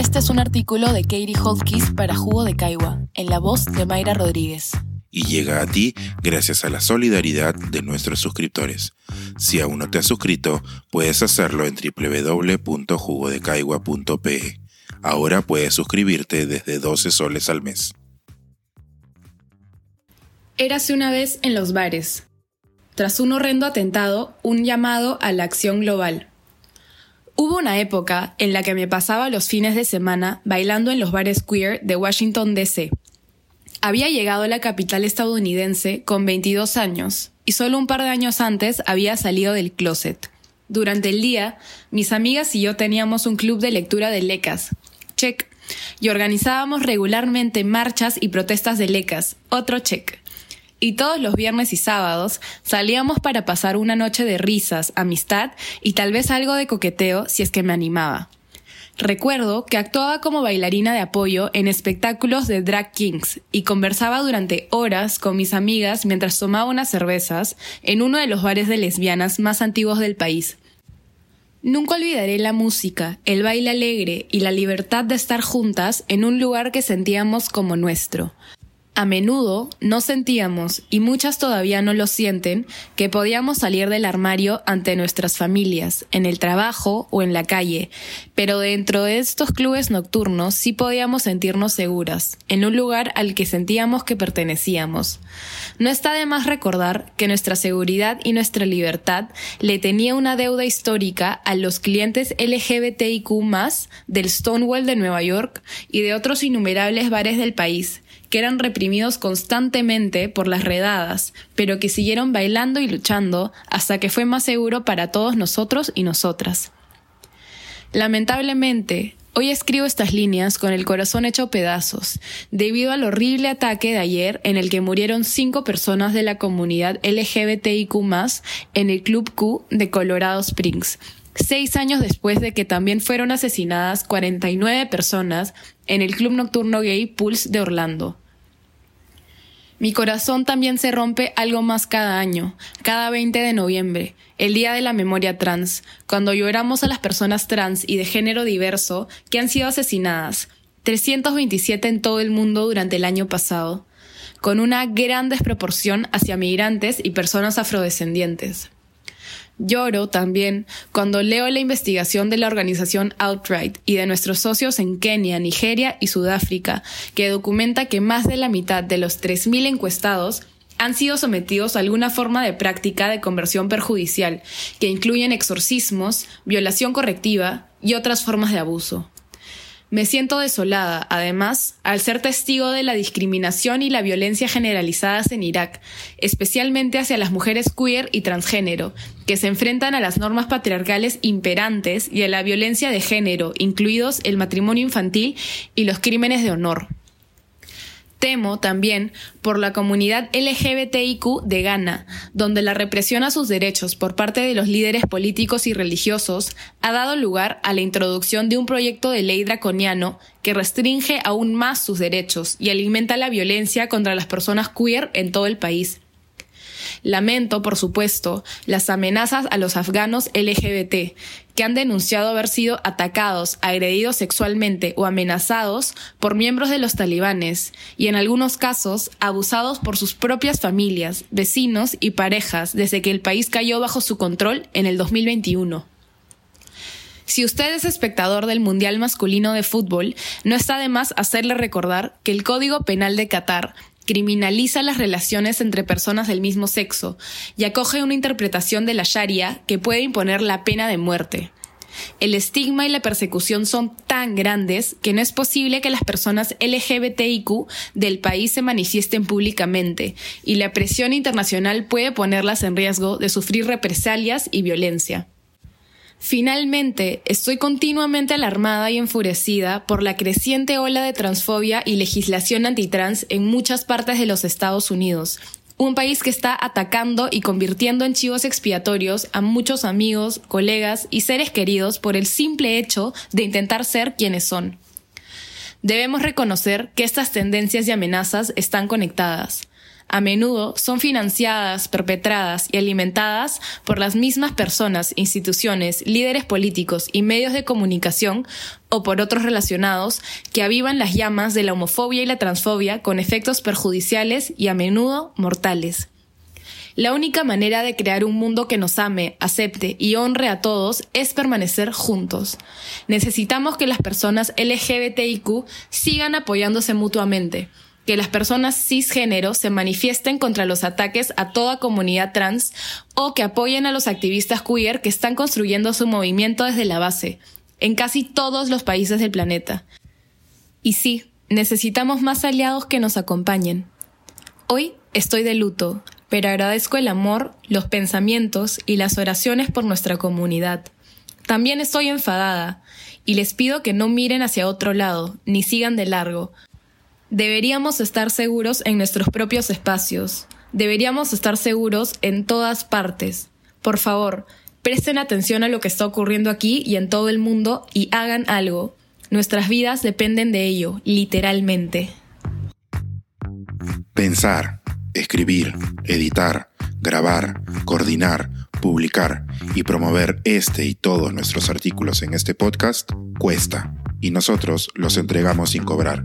Este es un artículo de Katie Holtkis para Jugo de Caigua, en la voz de Mayra Rodríguez. Y llega a ti gracias a la solidaridad de nuestros suscriptores. Si aún no te has suscrito, puedes hacerlo en www.jugodecaigua.pe. Ahora puedes suscribirte desde 12 soles al mes. Érase una vez en los bares. Tras un horrendo atentado, un llamado a la acción global. Hubo una época en la que me pasaba los fines de semana bailando en los bares queer de Washington, D.C. Había llegado a la capital estadounidense con 22 años y solo un par de años antes había salido del closet. Durante el día, mis amigas y yo teníamos un club de lectura de lecas. Check. Y organizábamos regularmente marchas y protestas de lecas. Otro check y todos los viernes y sábados salíamos para pasar una noche de risas, amistad y tal vez algo de coqueteo si es que me animaba. Recuerdo que actuaba como bailarina de apoyo en espectáculos de drag kings y conversaba durante horas con mis amigas mientras tomaba unas cervezas en uno de los bares de lesbianas más antiguos del país. Nunca olvidaré la música, el baile alegre y la libertad de estar juntas en un lugar que sentíamos como nuestro. A menudo no sentíamos, y muchas todavía no lo sienten, que podíamos salir del armario ante nuestras familias, en el trabajo o en la calle, pero dentro de estos clubes nocturnos sí podíamos sentirnos seguras, en un lugar al que sentíamos que pertenecíamos. No está de más recordar que nuestra seguridad y nuestra libertad le tenía una deuda histórica a los clientes LGBTIQ del Stonewall de Nueva York y de otros innumerables bares del país, que eran reprimidos constantemente por las redadas, pero que siguieron bailando y luchando hasta que fue más seguro para todos nosotros y nosotras. Lamentablemente, hoy escribo estas líneas con el corazón hecho pedazos, debido al horrible ataque de ayer en el que murieron cinco personas de la comunidad LGBTIQ en el Club Q de Colorado Springs, seis años después de que también fueron asesinadas 49 personas en el club nocturno gay Pulse de Orlando. Mi corazón también se rompe algo más cada año, cada 20 de noviembre, el Día de la Memoria Trans, cuando lloramos a las personas trans y de género diverso que han sido asesinadas, 327 en todo el mundo durante el año pasado, con una gran desproporción hacia migrantes y personas afrodescendientes. Lloro también cuando leo la investigación de la organización Outright y de nuestros socios en Kenia, Nigeria y Sudáfrica, que documenta que más de la mitad de los 3.000 encuestados han sido sometidos a alguna forma de práctica de conversión perjudicial, que incluyen exorcismos, violación correctiva y otras formas de abuso. Me siento desolada, además, al ser testigo de la discriminación y la violencia generalizadas en Irak, especialmente hacia las mujeres queer y transgénero, que se enfrentan a las normas patriarcales imperantes y a la violencia de género, incluidos el matrimonio infantil y los crímenes de honor. Temo también por la comunidad LGBTIQ de Ghana, donde la represión a sus derechos por parte de los líderes políticos y religiosos ha dado lugar a la introducción de un proyecto de ley draconiano que restringe aún más sus derechos y alimenta la violencia contra las personas queer en todo el país. Lamento, por supuesto, las amenazas a los afganos LGBT, que han denunciado haber sido atacados, agredidos sexualmente o amenazados por miembros de los talibanes y en algunos casos abusados por sus propias familias, vecinos y parejas desde que el país cayó bajo su control en el 2021. Si usted es espectador del Mundial Masculino de Fútbol, no está de más hacerle recordar que el Código Penal de Qatar criminaliza las relaciones entre personas del mismo sexo y acoge una interpretación de la Sharia que puede imponer la pena de muerte. El estigma y la persecución son tan grandes que no es posible que las personas LGBTIQ del país se manifiesten públicamente y la presión internacional puede ponerlas en riesgo de sufrir represalias y violencia. Finalmente, estoy continuamente alarmada y enfurecida por la creciente ola de transfobia y legislación antitrans en muchas partes de los Estados Unidos, un país que está atacando y convirtiendo en chivos expiatorios a muchos amigos, colegas y seres queridos por el simple hecho de intentar ser quienes son. Debemos reconocer que estas tendencias y amenazas están conectadas. A menudo son financiadas, perpetradas y alimentadas por las mismas personas, instituciones, líderes políticos y medios de comunicación o por otros relacionados que avivan las llamas de la homofobia y la transfobia con efectos perjudiciales y a menudo mortales. La única manera de crear un mundo que nos ame, acepte y honre a todos es permanecer juntos. Necesitamos que las personas LGBTIQ sigan apoyándose mutuamente, que las personas cisgénero se manifiesten contra los ataques a toda comunidad trans o que apoyen a los activistas queer que están construyendo su movimiento desde la base, en casi todos los países del planeta. Y sí, necesitamos más aliados que nos acompañen. Hoy estoy de luto, pero agradezco el amor, los pensamientos y las oraciones por nuestra comunidad. También estoy enfadada y les pido que no miren hacia otro lado, ni sigan de largo. Deberíamos estar seguros en nuestros propios espacios. Deberíamos estar seguros en todas partes. Por favor, presten atención a lo que está ocurriendo aquí y en todo el mundo y hagan algo. Nuestras vidas dependen de ello, literalmente. Pensar escribir, editar, grabar, coordinar, publicar y promover este y todos nuestros artículos en este podcast cuesta y nosotros los entregamos sin cobrar.